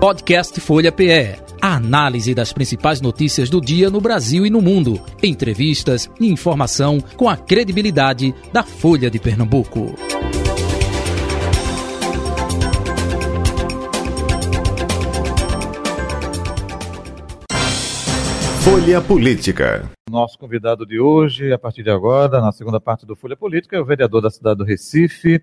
Podcast Folha PE. A análise das principais notícias do dia no Brasil e no mundo. Entrevistas e informação com a credibilidade da Folha de Pernambuco. Folha Política. Nosso convidado de hoje, a partir de agora, na segunda parte do Folha Política, é o vereador da cidade do Recife,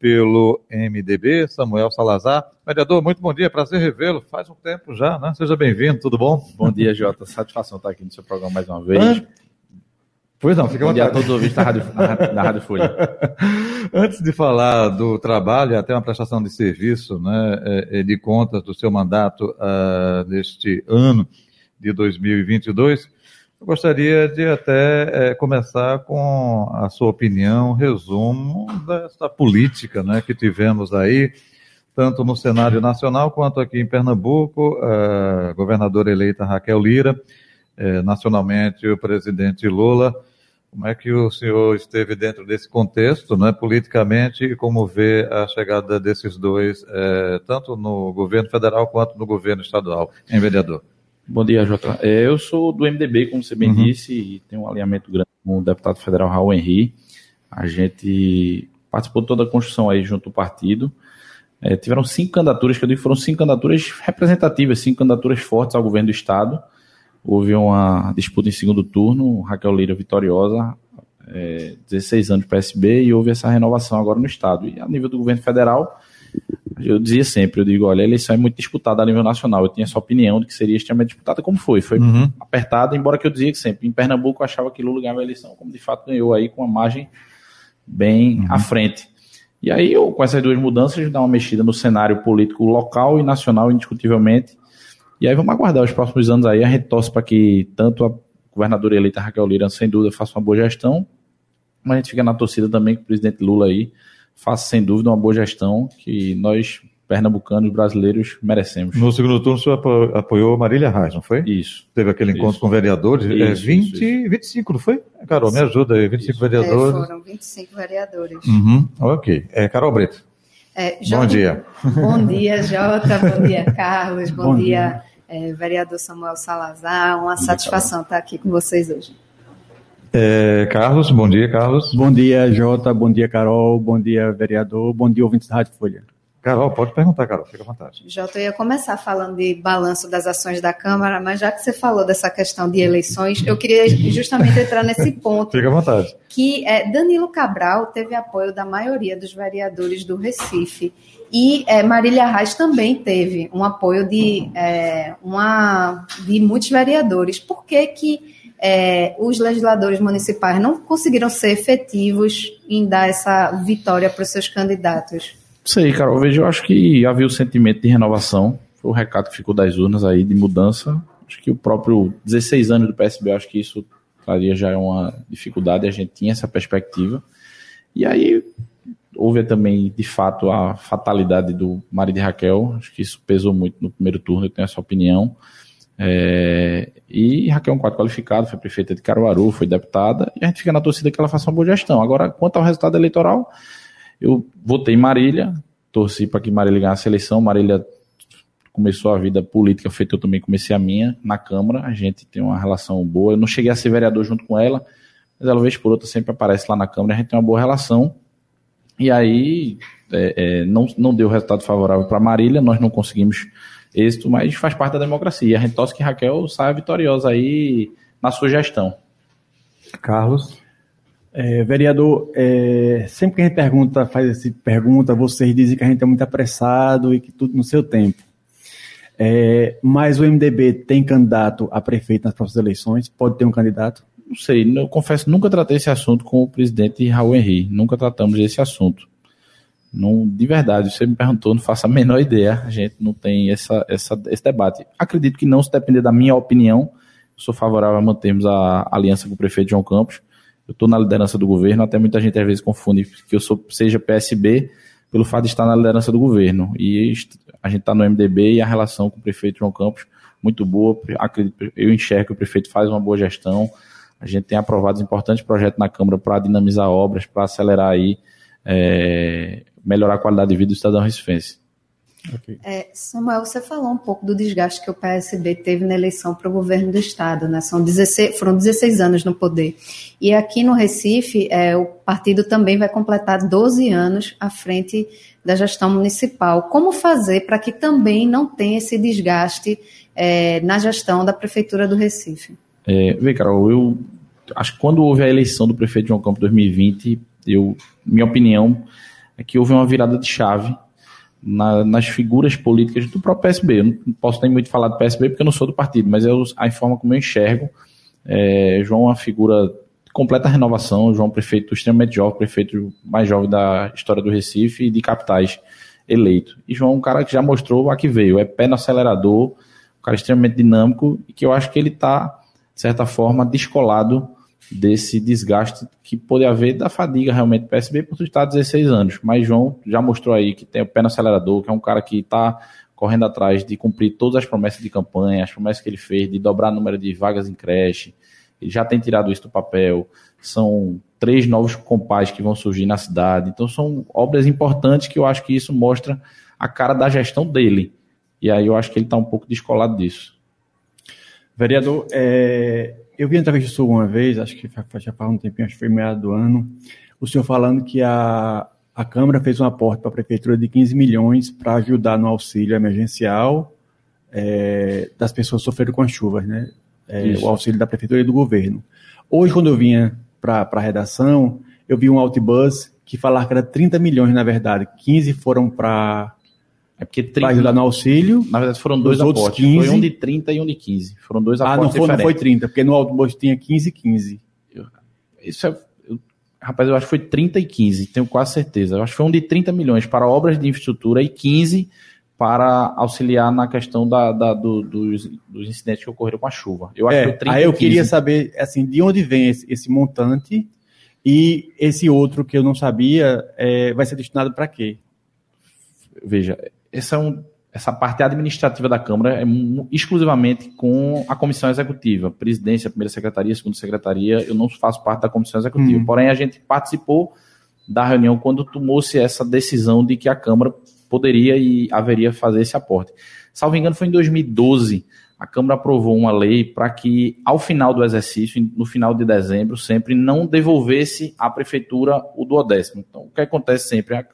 pelo MDB, Samuel Salazar. Vereador, muito bom dia, prazer revê-lo. Faz um tempo já, né? Seja bem-vindo, tudo bom? Bom dia, Jota. Satisfação estar aqui no seu programa mais uma vez. Pois não, fica Bom dia a todos os ouvintes da Rádio, da Rádio Folha. Antes de falar do trabalho, até uma prestação de serviço, né, é, de contas do seu mandato uh, deste ano de 2022, eu gostaria de até é, começar com a sua opinião, resumo dessa política né, que tivemos aí, tanto no cenário nacional quanto aqui em Pernambuco, a governadora eleita Raquel Lira, é, nacionalmente o presidente Lula. Como é que o senhor esteve dentro desse contexto, né, politicamente, e como vê a chegada desses dois, é, tanto no governo federal quanto no governo estadual, em vereador? Bom dia, Jota. É, eu sou do MDB, como você bem uhum. disse, e tenho um alinhamento grande com o deputado federal Raul Henri. A gente participou de toda a construção aí junto ao partido. É, tiveram cinco candidaturas, que eu digo foram cinco candidaturas representativas, cinco candidaturas fortes ao governo do Estado. Houve uma disputa em segundo turno, Raquel Lira vitoriosa, é, 16 anos PSB, e houve essa renovação agora no Estado. E a nível do governo federal, eu dizia sempre, eu digo, olha, a eleição é muito disputada a nível nacional. Eu tinha essa opinião de que seria extremamente disputada, como foi. Foi uhum. apertada, embora que eu dizia que sempre, em Pernambuco eu achava que Lula ganhava a eleição, como de fato ganhou aí com uma margem bem uhum. à frente. E aí, eu, com essas duas mudanças, dá uma mexida no cenário político local e nacional, indiscutivelmente. E aí vamos aguardar os próximos anos aí. A gente torce para que tanto a governadora eleita Raquel Lira, sem dúvida, faça uma boa gestão, mas a gente fica na torcida também que o presidente Lula aí faça sem dúvida uma boa gestão que nós, pernambucanos, brasileiros, merecemos. No segundo turno, o senhor apoiou Marília Reis, não foi? Isso. Teve aquele encontro isso. com vereadores, isso, é 20, isso, 25, não foi? Carol, me ajuda aí, 25 isso. vereadores. É, foram 25 vereadores. Uhum, ok. É, Carol Brito. É, Bom dia. Bom dia, Jota. Bom dia, Carlos. Bom, Bom dia, dia. É, vereador Samuel Salazar. Uma bom satisfação dia, estar aqui com vocês hoje. É, Carlos, bom dia, Carlos. Bom dia, Jota, bom dia, Carol, bom dia, vereador, bom dia, ouvintes da Rádio Folha. Carol, pode perguntar, Carol, fica à vontade. Jota, eu ia começar falando de balanço das ações da Câmara, mas já que você falou dessa questão de eleições, eu queria justamente entrar nesse ponto. fica à vontade. Que é, Danilo Cabral teve apoio da maioria dos vereadores do Recife. E é, Marília Reis também teve um apoio de, é, uma, de muitos vereadores. Por que que é, os legisladores municipais não conseguiram ser efetivos em dar essa vitória para os seus candidatos? Sei, Carol, veja, eu acho que havia o sentimento de renovação, foi o recado que ficou das urnas aí, de mudança. Acho que o próprio 16 anos do PSB, acho que isso traria já uma dificuldade, a gente tinha essa perspectiva. E aí houve também, de fato, a fatalidade do marido de Raquel, acho que isso pesou muito no primeiro turno, eu tenho essa opinião. É, e Raquel é um quadro qualificado, foi prefeita de Caruaru, foi deputada, e a gente fica na torcida que ela faça uma boa gestão. Agora, quanto ao resultado eleitoral, eu votei em Marília, torci para que Marília ganhasse a eleição. Marília começou a vida política, feita eu também comecei a minha, na Câmara. A gente tem uma relação boa. Eu não cheguei a ser vereador junto com ela, mas ela, vez por outra, sempre aparece lá na Câmara. A gente tem uma boa relação. E aí, é, é, não, não deu resultado favorável para Marília, nós não conseguimos êxito, mas faz parte da democracia. A gente torce que Raquel saia vitoriosa aí na sua gestão. Carlos? É, vereador, é, sempre que a gente pergunta, faz essa pergunta, vocês dizem que a gente é muito apressado e que tudo no seu tempo. É, mas o MDB tem candidato a prefeito nas próximas eleições? Pode ter um candidato? Não sei, eu confesso, nunca tratei esse assunto com o presidente Raul Henri, nunca tratamos esse assunto. Não, de verdade, você me perguntou, não faço a menor ideia. A gente não tem essa, essa, esse debate. Acredito que não, se depender da minha opinião, sou favorável a mantermos a aliança com o prefeito João Campos. Eu estou na liderança do governo, até muita gente às vezes confunde que eu sou, seja PSB pelo fato de estar na liderança do governo. E a gente está no MDB e a relação com o prefeito João Campos muito boa. Acredito, eu enxergo que o prefeito faz uma boa gestão. A gente tem aprovado importantes projetos na Câmara para dinamizar obras, para acelerar aí é, melhorar a qualidade de vida do cidadão recifense. Okay. É, Samuel, você falou um pouco do desgaste que o PSB teve na eleição para o governo do Estado, né? São 16, foram 16 anos no poder. E aqui no Recife, é, o partido também vai completar 12 anos à frente da gestão municipal. Como fazer para que também não tenha esse desgaste é, na gestão da Prefeitura do Recife? É, vê, Carol, eu acho que quando houve a eleição do prefeito João Campos 2020, eu, minha opinião é que houve uma virada de chave na, nas figuras políticas do próprio PSB. Eu não posso nem muito falar do PSB porque eu não sou do partido, mas é a forma como eu enxergo. É, João é uma figura de completa renovação, João é um prefeito extremamente jovem, prefeito mais jovem da história do Recife e de capitais eleito. E João é um cara que já mostrou a que veio, é pé no acelerador, um cara extremamente dinâmico e que eu acho que ele está, de certa forma, descolado desse desgaste que pode haver da fadiga realmente do PSB por estar 16 anos. Mas João já mostrou aí que tem o pé no acelerador, que é um cara que está correndo atrás de cumprir todas as promessas de campanha, as promessas que ele fez de dobrar o número de vagas em creche. Ele já tem tirado isso do papel. São três novos compais que vão surgir na cidade. Então são obras importantes que eu acho que isso mostra a cara da gestão dele. E aí eu acho que ele está um pouco descolado disso. Vereador, é, eu vi entrevista sua uma vez, acho que já faz um tempinho, acho que foi meado do ano, o senhor falando que a, a Câmara fez um aporte para a Prefeitura de 15 milhões para ajudar no auxílio emergencial é, das pessoas sofrendo com as chuvas, né? É, o auxílio da Prefeitura e do governo. Hoje, quando eu vinha para a redação, eu vi um autobus que falava que era 30 milhões, na verdade. 15 foram para é porque 30, para ajudar no auxílio. Na verdade, foram dois aportes. 15, foi um de 30 e um de 15. Foram dois aportes. Ah, não foi, não foi 30, porque no autobus tinha 15 e 15. Eu, isso é. Eu, rapaz, eu acho que foi 30 e 15, tenho quase certeza. Eu acho que foi um de 30 milhões para obras de infraestrutura e 15 para auxiliar na questão da, da do, dos, dos, incidentes que ocorreram com a chuva. Eu acho é, que foi 30 Aí eu queria saber assim, de onde vem esse, esse montante e esse outro que eu não sabia é, vai ser destinado para quê? Veja, essa, é um, essa parte administrativa da Câmara é exclusivamente com a comissão executiva, presidência, primeira secretaria, segunda secretaria. Eu não faço parte da comissão executiva. Uhum. Porém, a gente participou da reunião quando tomou-se essa decisão de que a Câmara poderia e haveria fazer esse aporte. Salvo engano, foi em 2012 a Câmara aprovou uma lei para que, ao final do exercício, no final de dezembro, sempre não devolvesse à Prefeitura o duodécimo. Então, o que acontece sempre? A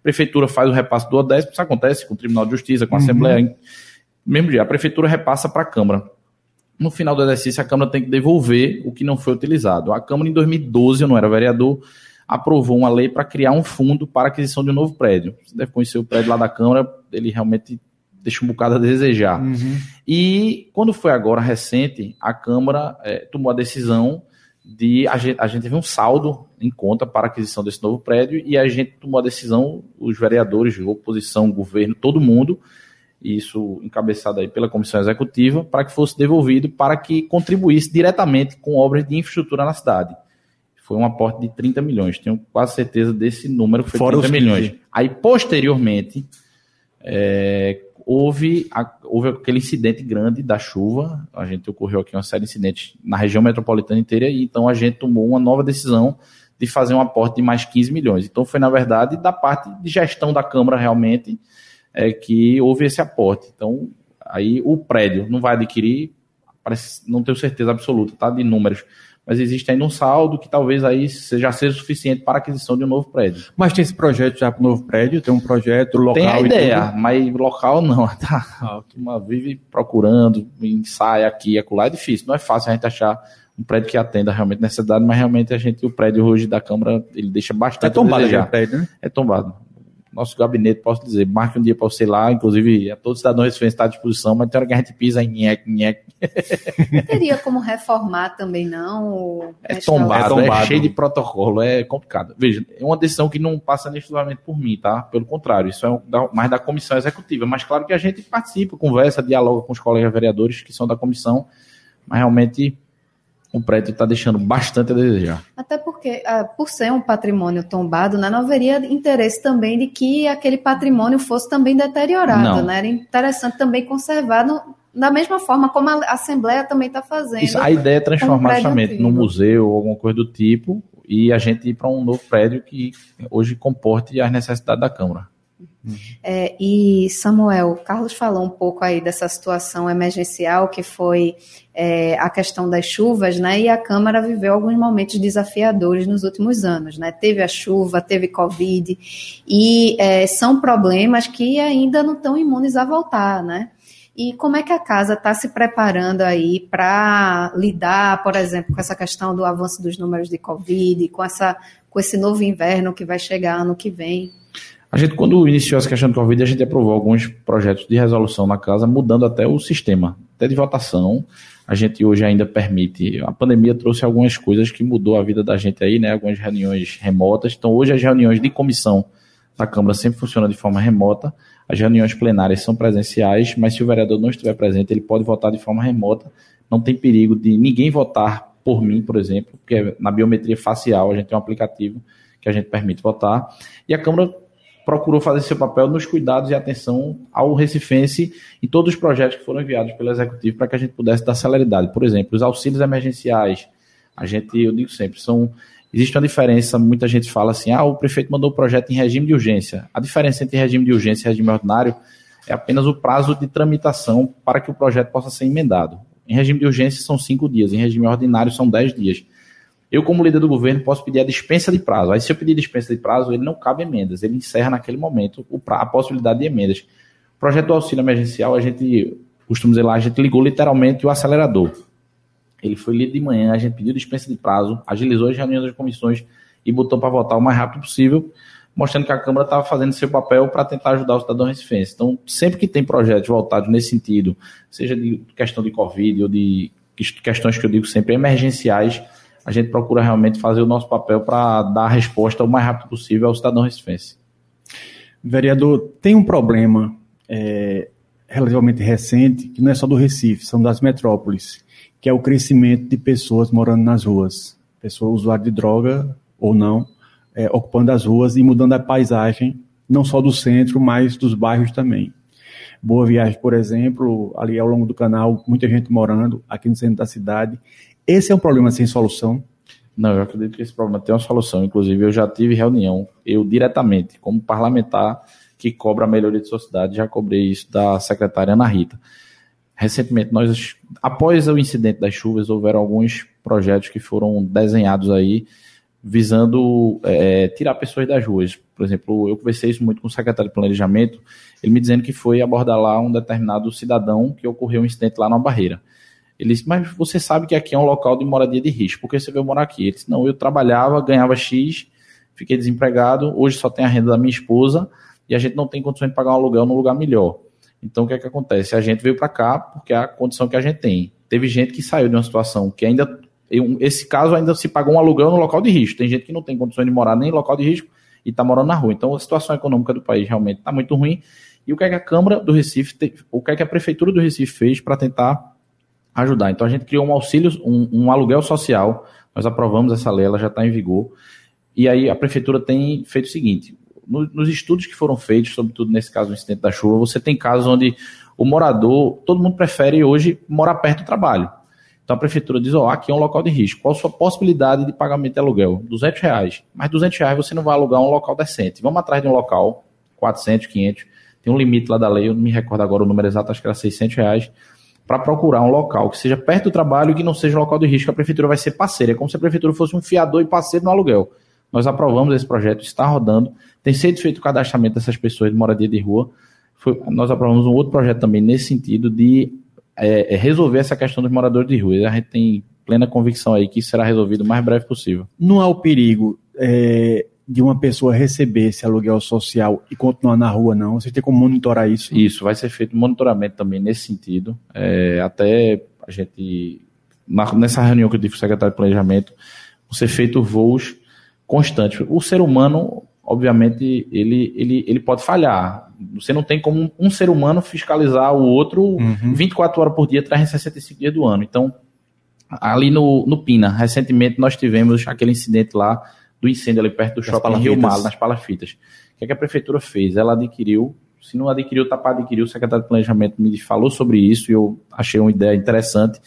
Prefeitura faz o repasse do duodécimo, isso acontece com o Tribunal de Justiça, com a uhum. Assembleia. Mesmo dia, a Prefeitura repassa para a Câmara. No final do exercício, a Câmara tem que devolver o que não foi utilizado. A Câmara, em 2012, eu não era vereador, aprovou uma lei para criar um fundo para aquisição de um novo prédio. Você deve conhecer o prédio lá da Câmara, ele realmente deixa um bocado a desejar. Uhum. E quando foi agora recente, a Câmara é, tomou a decisão de a gente, a gente teve um saldo em conta para a aquisição desse novo prédio e a gente tomou a decisão, os vereadores, oposição, governo, todo mundo, isso encabeçado aí pela comissão executiva, para que fosse devolvido para que contribuísse diretamente com obras de infraestrutura na cidade. Foi um aporte de 30 milhões, tenho quase certeza desse número, que foi Fora 30 milhões. Aí, posteriormente, é, houve, a, houve aquele incidente grande da chuva, a gente ocorreu aqui uma série de incidentes na região metropolitana inteira, e então a gente tomou uma nova decisão de fazer um aporte de mais 15 milhões. Então foi, na verdade, da parte de gestão da Câmara realmente é, que houve esse aporte. Então, aí o prédio não vai adquirir, parece, não tenho certeza absoluta, tá? De números mas existe ainda um saldo que talvez aí seja seja suficiente para a aquisição de um novo prédio. Mas tem esse projeto já para o novo prédio? Tem um projeto local? Tem a ideia, mas local não. Tá? A turma vive procurando, ensaia aqui e acolá, é difícil. Não é fácil a gente achar um prédio que atenda realmente necessidade, mas realmente a gente, o prédio hoje da Câmara, ele deixa bastante. É tombado já o prédio, né? É tombado nosso gabinete, posso dizer, marque um dia para você lá, inclusive a todos os cidadãos está à disposição, mas tem hora que a gente pisa em nhec, nhec. Teria como reformar também, não? É tombado, é tombado, é cheio de protocolo, é complicado. Veja, é uma decisão que não passa exclusivamente por mim, tá? Pelo contrário, isso é mais da comissão executiva, mas claro que a gente participa, conversa, dialoga com os colegas vereadores que são da comissão, mas realmente o prédio está deixando bastante a desejar. Até porque, uh, por ser um patrimônio tombado, né, não haveria interesse também de que aquele patrimônio fosse também deteriorado. Né? Era interessante também conservar no, da mesma forma como a Assembleia também está fazendo. Isso, a ideia é transformar justamente num museu ou alguma coisa do tipo e a gente ir para um novo prédio que hoje comporte as necessidades da Câmara. Uhum. É, e Samuel, Carlos falou um pouco aí dessa situação emergencial que foi é, a questão das chuvas, né? E a Câmara viveu alguns momentos desafiadores nos últimos anos, né? Teve a chuva, teve Covid, e é, são problemas que ainda não estão imunes a voltar, né? E como é que a casa está se preparando aí para lidar, por exemplo, com essa questão do avanço dos números de Covid, com, essa, com esse novo inverno que vai chegar ano que vem? A gente, quando iniciou essa questão do Covid, a gente aprovou alguns projetos de resolução na casa, mudando até o sistema, até de votação. A gente hoje ainda permite. A pandemia trouxe algumas coisas que mudou a vida da gente aí, né? Algumas reuniões remotas. Então, hoje as reuniões de comissão da Câmara sempre funcionam de forma remota. As reuniões plenárias são presenciais, mas se o vereador não estiver presente, ele pode votar de forma remota. Não tem perigo de ninguém votar por mim, por exemplo, porque na biometria facial a gente tem um aplicativo que a gente permite votar. E a Câmara procurou fazer seu papel nos cuidados e atenção ao recifense e todos os projetos que foram enviados pelo Executivo para que a gente pudesse dar celeridade. Por exemplo, os auxílios emergenciais. A gente, eu digo sempre, são existe uma diferença, muita gente fala assim, ah, o prefeito mandou o projeto em regime de urgência. A diferença entre regime de urgência e regime ordinário é apenas o prazo de tramitação para que o projeto possa ser emendado. Em regime de urgência são cinco dias, em regime ordinário são dez dias. Eu, como líder do governo, posso pedir a dispensa de prazo. Aí, se eu pedir dispensa de prazo, ele não cabe emendas, ele encerra naquele momento a possibilidade de emendas. O projeto do auxílio emergencial, a gente, costumo dizer lá, a gente ligou literalmente o acelerador. Ele foi lido de manhã, a gente pediu dispensa de prazo, agilizou as reuniões das comissões e botou para votar o mais rápido possível, mostrando que a Câmara estava fazendo seu papel para tentar ajudar o cidadão recifense. Então, sempre que tem projetos voltados nesse sentido, seja de questão de Covid ou de questões que eu digo sempre emergenciais, a gente procura realmente fazer o nosso papel para dar a resposta o mais rápido possível ao cidadão recifense. Vereador, tem um problema é, relativamente recente, que não é só do Recife, são das metrópoles, que é o crescimento de pessoas morando nas ruas, pessoas usuárias de droga ou não, é, ocupando as ruas e mudando a paisagem, não só do centro, mas dos bairros também. Boa Viagem, por exemplo, ali ao longo do canal, muita gente morando aqui no centro da cidade. Esse é um problema sem solução? Não, eu acredito que esse problema tem uma solução. Inclusive, eu já tive reunião, eu diretamente, como parlamentar que cobra a melhoria de sua cidade, já cobrei isso da secretária Ana Rita. Recentemente, nós, após o incidente das chuvas, houveram alguns projetos que foram desenhados aí visando é, tirar pessoas das ruas. Por exemplo, eu conversei isso muito com o secretário de Planejamento, ele me dizendo que foi abordar lá um determinado cidadão que ocorreu um incidente lá na barreira. Ele disse, mas você sabe que aqui é um local de moradia de risco, por que você veio morar aqui? Ele disse, não, eu trabalhava, ganhava X, fiquei desempregado, hoje só tenho a renda da minha esposa e a gente não tem condições de pagar um aluguel num lugar melhor. Então, o que é que acontece? A gente veio para cá porque é a condição que a gente tem. Teve gente que saiu de uma situação que ainda. Esse caso ainda se pagou um aluguel no local de risco. Tem gente que não tem condições de morar nem em local de risco e está morando na rua. Então, a situação econômica do país realmente está muito ruim. E o que é que a Câmara do Recife, o que é que a Prefeitura do Recife fez para tentar ajudar. Então a gente criou um auxílio, um, um aluguel social, nós aprovamos essa lei, ela já está em vigor. E aí a prefeitura tem feito o seguinte: no, nos estudos que foram feitos, sobretudo nesse caso do incidente da chuva, você tem casos onde o morador, todo mundo prefere hoje morar perto do trabalho. Então a prefeitura diz, ó, oh, aqui é um local de risco. Qual a sua possibilidade de pagamento de aluguel? 200 reais. Mas 200 reais você não vai alugar um local decente. Vamos atrás de um local, 400, 500. Tem um limite lá da lei, eu não me recordo agora o número exato, acho que era 600 reais para procurar um local que seja perto do trabalho e que não seja um local de risco, a prefeitura vai ser parceira. É como se a prefeitura fosse um fiador e parceiro no aluguel. Nós aprovamos esse projeto, está rodando, tem sido feito o cadastramento dessas pessoas de moradia de rua. Foi, nós aprovamos um outro projeto também nesse sentido de é, é resolver essa questão dos moradores de rua. A gente tem plena convicção aí que será resolvido o mais breve possível. Não há o perigo é, de uma pessoa receber esse aluguel social e continuar na rua, não? Você tem como monitorar isso? Isso, vai ser feito monitoramento também nesse sentido. É, até a gente, na, nessa reunião que eu tive com o secretário de Planejamento, vão ser feitos voos constantes. O ser humano, obviamente, ele, ele, ele pode falhar. Você não tem como um ser humano fiscalizar o outro uhum. 24 horas por dia, 365 dias do ano. Então, ali no, no Pina, recentemente nós tivemos aquele incidente lá do incêndio ali perto do shopping Rio Malo, nas palafitas. O que, é que a prefeitura fez? Ela adquiriu, se não adquiriu, para adquirir, o secretário de Planejamento me falou sobre isso e eu achei uma ideia interessante.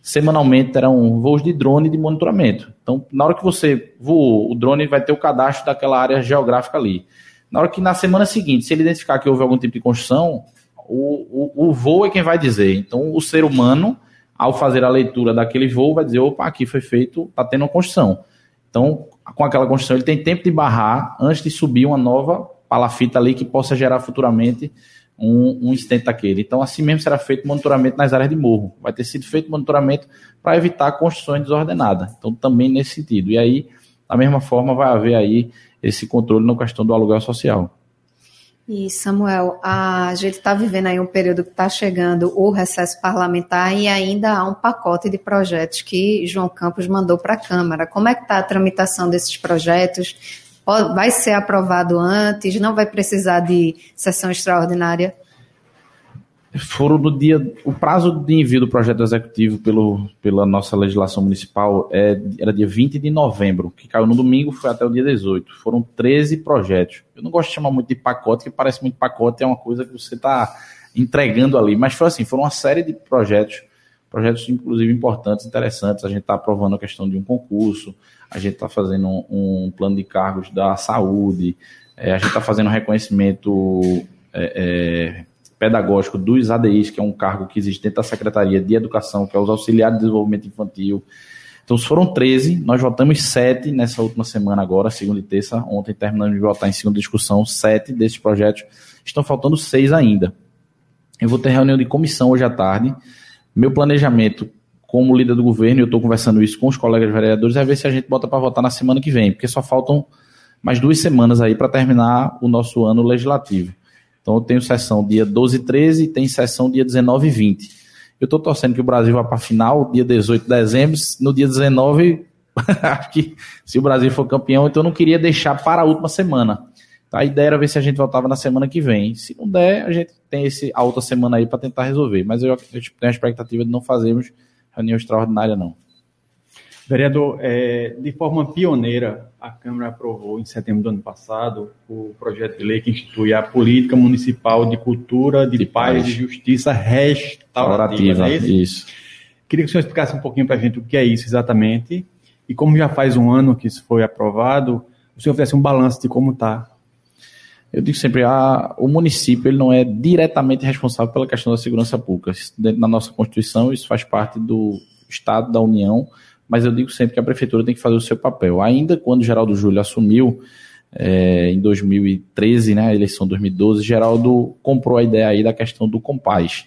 Semanalmente eram voos de drone de monitoramento. Então, na hora que você voou, o drone vai ter o cadastro daquela área geográfica ali. Na hora que na semana seguinte, se ele identificar que houve algum tipo de construção, o, o, o voo é quem vai dizer. Então, o ser humano, ao fazer a leitura daquele voo, vai dizer: opa, aqui foi feito, está tendo uma construção. Então, com aquela construção, ele tem tempo de barrar antes de subir uma nova palafita ali que possa gerar futuramente um, um incidente daquele. Então, assim mesmo será feito monitoramento nas áreas de morro. Vai ter sido feito monitoramento para evitar construções desordenadas. Então, também nesse sentido. E aí, da mesma forma, vai haver aí esse controle na questão do aluguel social. E, Samuel, a gente está vivendo aí um período que está chegando o recesso parlamentar e ainda há um pacote de projetos que João Campos mandou para a Câmara. Como é que está a tramitação desses projetos? Vai ser aprovado antes? Não vai precisar de sessão extraordinária? Foram no dia. O prazo de envio do projeto executivo pelo, pela nossa legislação municipal é, era dia 20 de novembro, que caiu no domingo, foi até o dia 18. Foram 13 projetos. Eu não gosto de chamar muito de pacote, que parece muito pacote, é uma coisa que você está entregando ali. Mas foi assim, foram uma série de projetos, projetos inclusive importantes, interessantes. A gente está aprovando a questão de um concurso, a gente está fazendo um, um, plano de cargos da saúde, é, a gente está fazendo reconhecimento. É, é, pedagógico dos ADIs, que é um cargo que existe dentro da Secretaria de Educação, que é os auxiliares de desenvolvimento infantil. Então, foram 13, nós votamos 7 nessa última semana agora, segunda e terça. Ontem terminamos de votar em segunda discussão, 7 desses projetos. Estão faltando 6 ainda. Eu vou ter reunião de comissão hoje à tarde. Meu planejamento como líder do governo, eu estou conversando isso com os colegas vereadores, é ver se a gente bota para votar na semana que vem, porque só faltam mais duas semanas aí para terminar o nosso ano legislativo. Então eu tenho sessão dia 12 e 13 e tem sessão dia 19 e 20. Eu estou torcendo que o Brasil vá para a final, dia 18 de dezembro. No dia 19, acho que se o Brasil for campeão, então eu não queria deixar para a última semana. A ideia era ver se a gente voltava na semana que vem. Se não der, a gente tem esse, a outra semana aí para tentar resolver. Mas eu, eu tenho a expectativa de não fazermos reunião extraordinária, não. Vereador, é, de forma pioneira, a Câmara aprovou em setembro do ano passado o projeto de lei que institui a Política Municipal de Cultura, de, de Paz e Justiça Restaurativa. É isso? Queria que o senhor explicasse um pouquinho para a gente o que é isso exatamente e como já faz um ano que isso foi aprovado, o senhor fizesse um balanço de como está. Eu digo sempre, a, o município ele não é diretamente responsável pela questão da segurança pública. Dentro da nossa Constituição, isso faz parte do Estado, da União, mas eu digo sempre que a prefeitura tem que fazer o seu papel. Ainda quando Geraldo Júlio assumiu, é, em 2013, né, eleição de 2012, Geraldo comprou a ideia aí da questão do Compaz,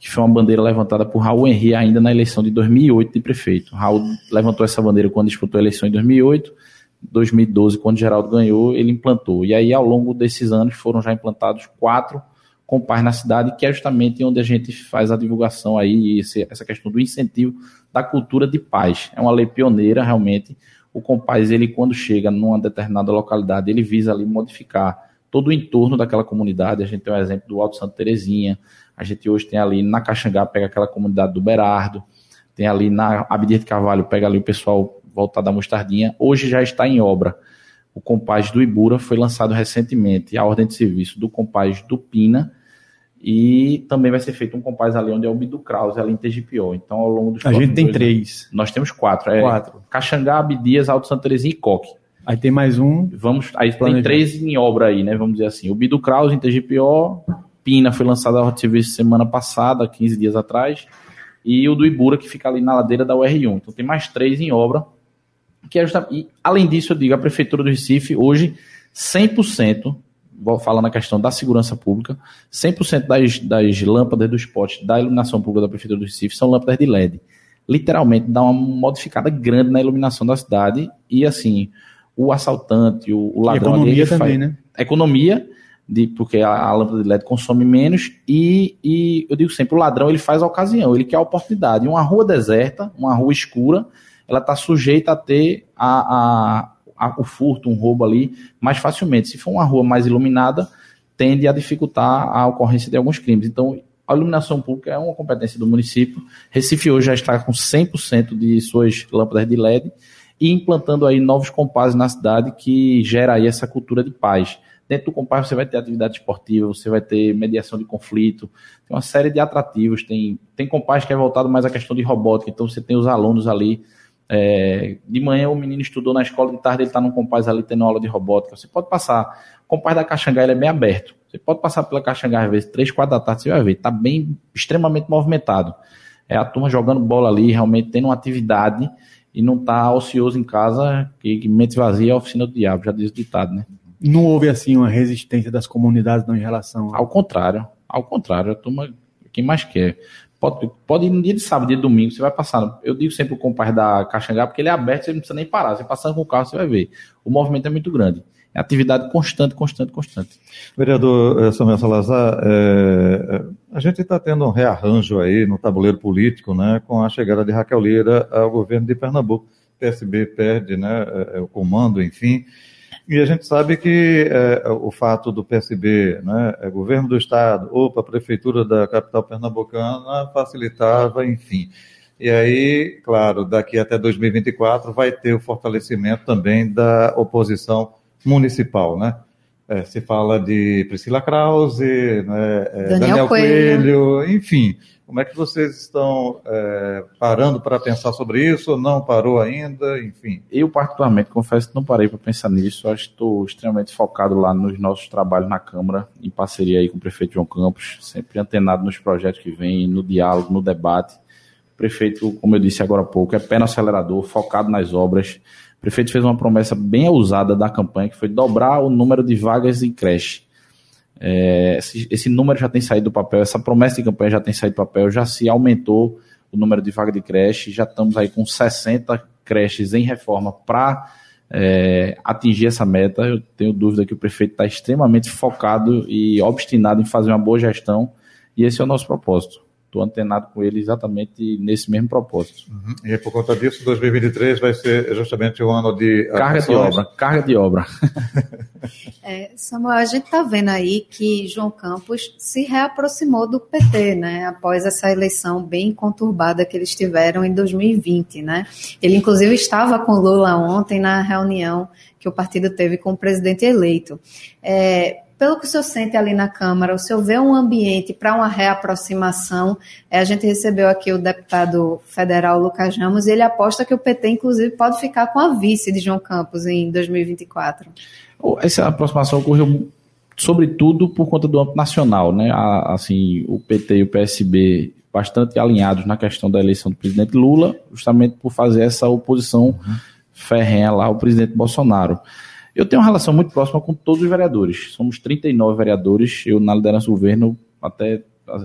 que foi uma bandeira levantada por Raul Henri ainda na eleição de 2008 de prefeito. Raul levantou essa bandeira quando disputou a eleição em 2008, 2012, quando Geraldo ganhou, ele implantou. E aí, ao longo desses anos, foram já implantados quatro Compaz na cidade, que é justamente onde a gente faz a divulgação aí, esse, essa questão do incentivo da cultura de paz. É uma lei pioneira, realmente. O Compaz, ele quando chega numa determinada localidade, ele visa ali modificar todo o entorno daquela comunidade. A gente tem o exemplo do Alto Santo Terezinha, a gente hoje tem ali na Caxangá, pega aquela comunidade do Berardo, tem ali na Abdias de Carvalho, pega ali o pessoal voltado da Mostardinha. Hoje já está em obra. O Compaz do Ibura foi lançado recentemente, a ordem de serviço do Compaz do Pina, e também vai ser feito um compás ali onde é o Bidu Krause, ali em TGPO. Então, ao longo dos A gente tem três. Nós temos quatro. É quatro. Caxangá, Abdias, Alto Santa Terezinha e Coque. Aí tem mais um. Vamos, aí tem três em obra aí, né? Vamos dizer assim. O Bidu Krause em TGPO, Pina foi lançado a serviço semana passada, 15 dias atrás, e o do Ibura, que fica ali na ladeira da UR1. Então tem mais três em obra. Que é justamente, e, além disso, eu digo, a Prefeitura do Recife, hoje, 100% vou falar na questão da segurança pública, 100% das, das lâmpadas dos postes da iluminação pública da Prefeitura do Recife são lâmpadas de LED. Literalmente dá uma modificada grande na iluminação da cidade e assim, o assaltante, o, o ladrão... E economia também, faz, né? Economia, de, porque a, a, lâmpada de LED consome menos e, e eu digo sempre, o ladrão ele faz a ocasião, ele quer a oportunidade. Uma rua deserta, uma rua escura, ela está sujeita a ter a, a o furto, um roubo ali mais facilmente. Se for uma rua mais iluminada, tende a dificultar a ocorrência de alguns crimes. Então, a iluminação pública é uma competência do município. Recife hoje já está com 100% de suas lâmpadas de LED e implantando aí novos compasses na cidade que gera aí essa cultura de paz. Dentro do compasso você vai ter atividade esportiva, você vai ter mediação de conflito, tem uma série de atrativos, tem, tem compasso que é voltado mais à questão de robótica, então você tem os alunos ali É, de manhã o menino estudou na escola, de tarde ele está num compás ali tendo aula de robótica. Você pode passar. O compás da Caxangá ele é bem aberto. Você pode passar pela Caxangá às vezes, três, quatro da tarde, você vai ver. Está bem, extremamente movimentado. É a turma jogando bola ali, realmente tendo uma atividade e não está ocioso em casa, que, que mente vazia é a oficina do diabo, já diz o ditado, né? Não houve assim uma resistência das comunidades não em relação ao contrário, ao contrário, a turma quem mais quer. Pode, pode ir no dia de sábado, dia de domingo, você vai passando. Eu digo sempre o compás da Caxangá, porque ele é aberto, você não precisa nem parar. Você passando com o carro, você vai ver. O movimento é muito grande. É atividade constante, constante, constante. Vereador eh, Samuel Salazar, é, a gente está tendo um rearranjo aí no tabuleiro político, né, com a chegada de Raquel Lira ao governo de Pernambuco. PSB perde né, o comando, enfim. E a gente sabe que é, o fato do PSB, né, é, governo do Estado, ou para a prefeitura da capital pernambucana, facilitava, enfim. E aí, claro, daqui até 2024 vai ter o fortalecimento também da oposição municipal, né? É, se fala de Priscila Krause, né, é, Daniel, Daniel Coelho. Coelho, enfim. Como é que vocês estão é, parando para pensar sobre isso? Não parou ainda? Enfim. Eu, particularmente, confesso que não parei para pensar nisso. Acho que estou extremamente focado lá nos nossos trabalhos na Câmara, em parceria aí com o prefeito João Campos, sempre antenado nos projetos que vêm, no diálogo, no debate. O prefeito, como eu disse agora há pouco, é pé no acelerador, focado nas obras. Prefeito fez uma promessa bem ousada da campanha, que foi dobrar o número de vagas em creche. É, esse, esse, número já tem saído do papel, essa promessa de campanha já tem saído do papel, já se aumentou o número de vagas de creche, já estamos aí com 60 creches em reforma para é, atingir essa meta. Eu tenho dúvida que o prefeito está extremamente focado e obstinado em fazer uma boa gestão, e esse é o nosso propósito estou antenado com ele exatamente nesse mesmo propósito. Uhum. E por conta disso, 2023 vai ser justamente o um ano de carga de obra, carga de obra. é, Samuel, a gente está vendo aí que João Campos se reaproximou do PT, né? Após essa eleição bem conturbada que eles tiveram em 2020, né? Ele inclusive estava com Lula ontem na reunião que o partido teve com o presidente eleito. É, pelo que o senhor sente ali na Câmara, o senhor vê um ambiente para uma reaproximação? É, a gente recebeu aqui o deputado federal Lucas Ramos e ele aposta que o PT, inclusive, pode ficar com a vice de João Campos em 2024. Essa aproximação ocorreu sobretudo por conta do âmbito nacional, né? Assim, o PT e o PSB bastante alinhados na questão da eleição do presidente Lula, justamente por fazer essa oposição uhum. ferrenha lá ao presidente Bolsonaro. Eu tenho uma relação muito próxima com todos os vereadores. Somos 39 vereadores. Eu, na liderança do governo, até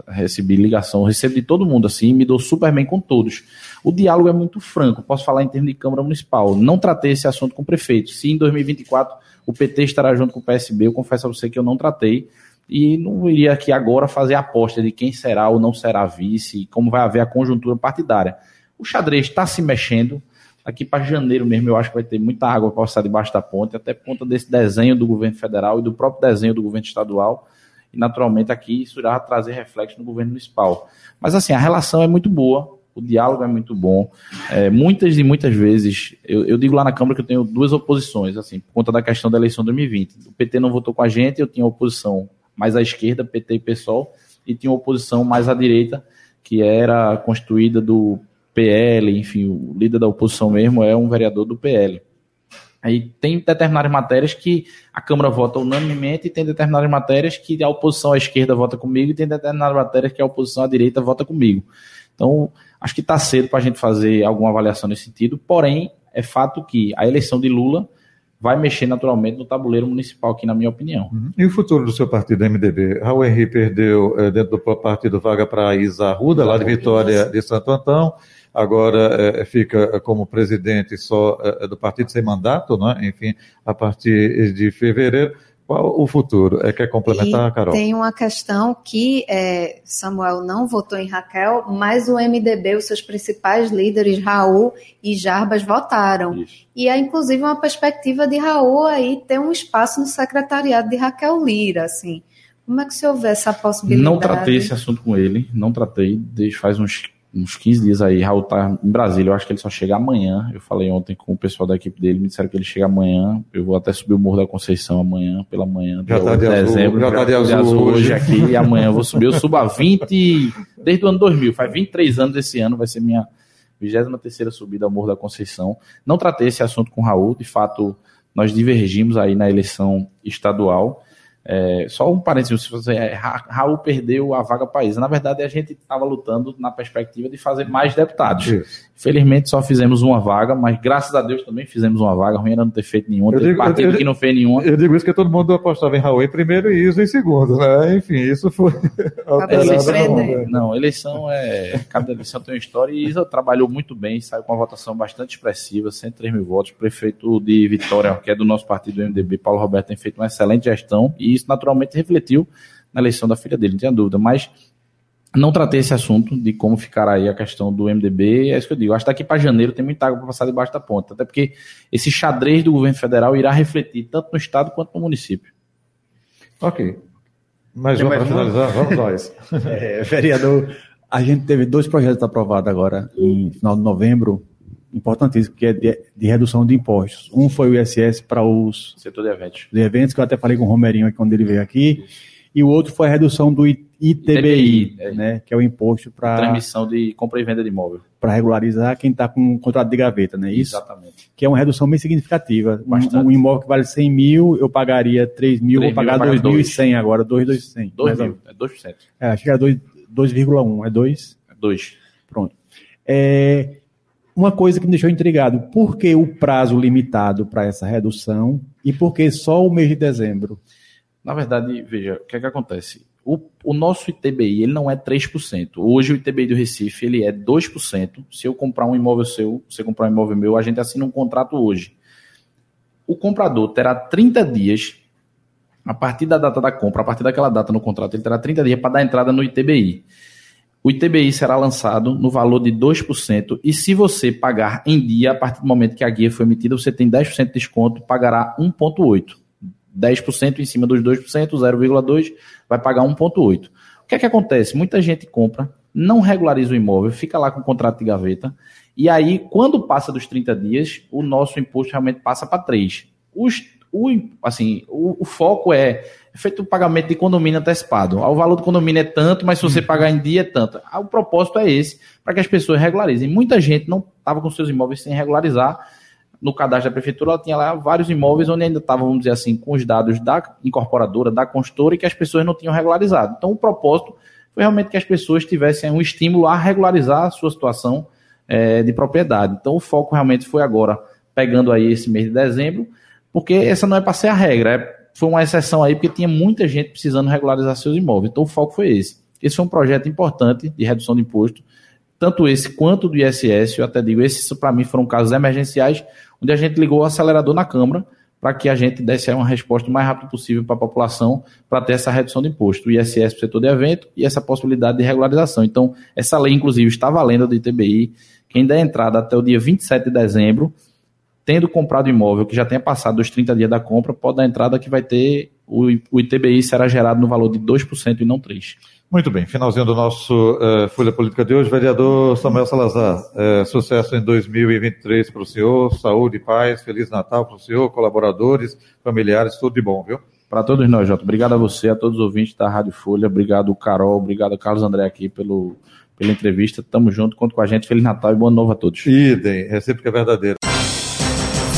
recebi ligação, recebo de todo mundo assim, me dou super bem com todos. O diálogo é muito franco, posso falar em termos de Câmara Municipal. Não tratei esse assunto com o prefeito. Se em 2024 o PT estará junto com o PSB, eu confesso a você que eu não tratei e não iria aqui agora fazer aposta de quem será ou não será vice, como vai haver a conjuntura partidária. O xadrez está se mexendo, Aqui para janeiro mesmo, eu acho que vai ter muita água passar debaixo da ponte, até por conta desse desenho do governo federal e do próprio desenho do governo estadual. E, naturalmente, aqui isso irá trazer reflexo no governo municipal. Mas, assim, a relação é muito boa, o diálogo é muito bom. É, muitas e muitas vezes, eu, eu, digo lá na Câmara que eu tenho duas oposições, assim, por conta da questão da eleição de 2020. O PT não votou com a gente, eu tinha oposição mais à esquerda, PT e PSOL, e tinha oposição mais à direita, que era constituída do PL, enfim, o líder da oposição mesmo é um vereador do PL. Aí tem determinadas matérias que a Câmara vota unanimemente e tem determinadas matérias que a oposição à esquerda vota comigo e tem determinadas matérias que a oposição à direita vota comigo. Então, acho que está cedo para a gente fazer alguma avaliação nesse sentido, porém, é fato que a eleição de Lula vai mexer naturalmente no tabuleiro municipal aqui, na minha opinião. Uhum. E o futuro do seu partido, MDB? Raul Henri perdeu é, dentro do partido vaga para Isa Arruda, lá de Vitória de Santo Antão agora é, fica como presidente só é, do partido sem mandato, né? enfim, a partir de fevereiro. Qual o futuro? É quer complementar, e Carol? Tem uma questão que é, Samuel não votou em Raquel, mas o MDB, os seus principais líderes, Raul e Jarbas, votaram. Isso. E há inclusive uma perspectiva de Raul aí ter um espaço no secretariado de Raquel Lira, assim. Como é que se houver essa possibilidade? Não tratei esse assunto com ele, não tratei, desde faz uns uns 15 dias aí. Raul tá em Brasília, eu acho que ele só chega amanhã. Eu falei ontem com o pessoal da equipe dele, me disseram que ele chega amanhã. Eu vou até subir o Morro da Conceição amanhã, pela manhã. Já tá de dezembro, azul, já, já tá de azul, azul hoje. hoje aqui. E amanhã eu vou subir. Eu subo a 20, desde o ano 2000, faz 23 anos esse ano, vai ser minha 23 subida ao Morro da Conceição. Não tratei esse assunto com o Raul, de fato, nós divergimos aí na eleição estadual. É, só um parênteses, se você, é, Raul perdeu a vaga país. Na verdade, a gente estava lutando na perspectiva de fazer mais deputados. Isso. Felizmente só fizemos uma vaga, mas graças a Deus também fizemos uma vaga. Ruim era não ter feito nenhuma, teve digo, partido eu, que não fez nenhuma. Eu digo isso que todo mundo apostava em Raul em primeiro e Iso em segundo, né? Enfim, isso foi. eleição, não, não, eleição é. Cada eleição tem uma história e Isa trabalhou muito bem, saiu com uma votação bastante expressiva, 103 mil votos. Prefeito de Vitória, que é do nosso partido do MDB, Paulo Roberto, tem feito uma excelente gestão e isso naturalmente refletiu na eleição da filha dele, não tinha dúvida. Mas não tratei esse assunto de como ficará aí a questão do MDB, é isso que eu digo. Acho que daqui para janeiro tem muita água para passar debaixo da ponta, até porque esse xadrez do governo federal irá refletir tanto no estado quanto no município. Ok. Mais um para finalizar, vamos nós. é, vereador, a gente teve dois projetos aprovados agora, em final de novembro, importantíssimo, que é de, de, redução de impostos. Um foi o ISS para os... Setor de eventos. De eventos, que eu até falei com o Romerinho aqui quando ele veio aqui. Isso e o outro foi a redução do ITBI, ITBI é. né, que é o imposto para transmissão de compra e venda de imóvel. Para regularizar quem está com um contrato de gaveta, né? Isso? Exatamente. Que é uma redução bem significativa. Um, um, imóvel que vale 100 mil, eu pagaria 3 mil, 3 vou pagar 2.100 agora, 2.200. 2 mil, é 2%. É, acho que era 2,1, é 2? É 2. Pronto. É, uma coisa que me deixou intrigado, por que o prazo limitado para essa redução e por que só o mês de dezembro? Na verdade, veja, o que é que acontece? O, o, nosso ITBI ele não é 3%. Hoje o ITBI do Recife ele é 2%. Se eu comprar um imóvel seu, você comprar um imóvel meu, a gente assina um contrato hoje. O comprador terá 30 dias, a partir da data da compra, a partir daquela data no contrato, ele terá 30 dias para dar entrada no ITBI. O ITBI será lançado no valor de 2%, e se você pagar em dia, a partir do momento que a guia foi emitida, você tem 10% de desconto, pagará 1,8%. 10% em cima dos 2%, 0,2% vai pagar 1,8%. O que é que acontece? Muita gente compra, não regulariza o imóvel, fica lá com o contrato de gaveta, e aí, quando passa dos 30 dias, o nosso imposto realmente passa para 3%. Os, o, assim, o, o foco é feito o pagamento de condomínio antecipado. O valor do condomínio é tanto, mas se você pagar em dia é tanto. O propósito é esse, para que as pessoas regularizem. Muita gente não estava com seus imóveis sem regularizar, no cadastro da prefeitura, ela tinha lá vários imóveis onde ainda estavam, vamos dizer assim, com os dados da incorporadora, da construtora, e que as pessoas não tinham regularizado. Então, o propósito foi realmente que as pessoas tivessem um estímulo a regularizar a sua situação é, de propriedade. Então, o foco realmente foi agora, pegando aí esse mês de dezembro, porque essa não é para ser a regra, é, foi uma exceção aí, porque tinha muita gente precisando regularizar seus imóveis. Então, o foco foi esse. Esse foi um projeto importante de redução de imposto, tanto esse quanto do ISS, eu até digo, esses para mim foram casos emergenciais, onde a gente ligou o acelerador na Câmara para que a gente desse uma resposta o mais rápido possível para a população para ter essa redução de imposto, o ISS para o setor de evento e essa possibilidade de regularização. Então, essa lei, inclusive, está valendo do ITBI. Quem der entrada até o dia 27 de dezembro, tendo comprado imóvel que já tenha passado dos 30 dias da compra, pode dar entrada que vai ter, o, o ITBI será gerado no valor de 2% e não 3%. Muito bem, finalzinho do nosso uh, Folha Política de hoje. Vereador Samuel Salazar, uh, sucesso em 2023 para o senhor, saúde paz, Feliz Natal para o senhor, colaboradores, familiares, tudo de bom, viu? Para todos nós, Jota. Obrigado a você, a todos os ouvintes da Rádio Folha. Obrigado, Carol. Obrigado, Carlos André, aqui pelo, pela entrevista. Tamo junto, conta com a gente. Feliz Natal e boa novo a todos. Idem, é sempre que é verdadeiro.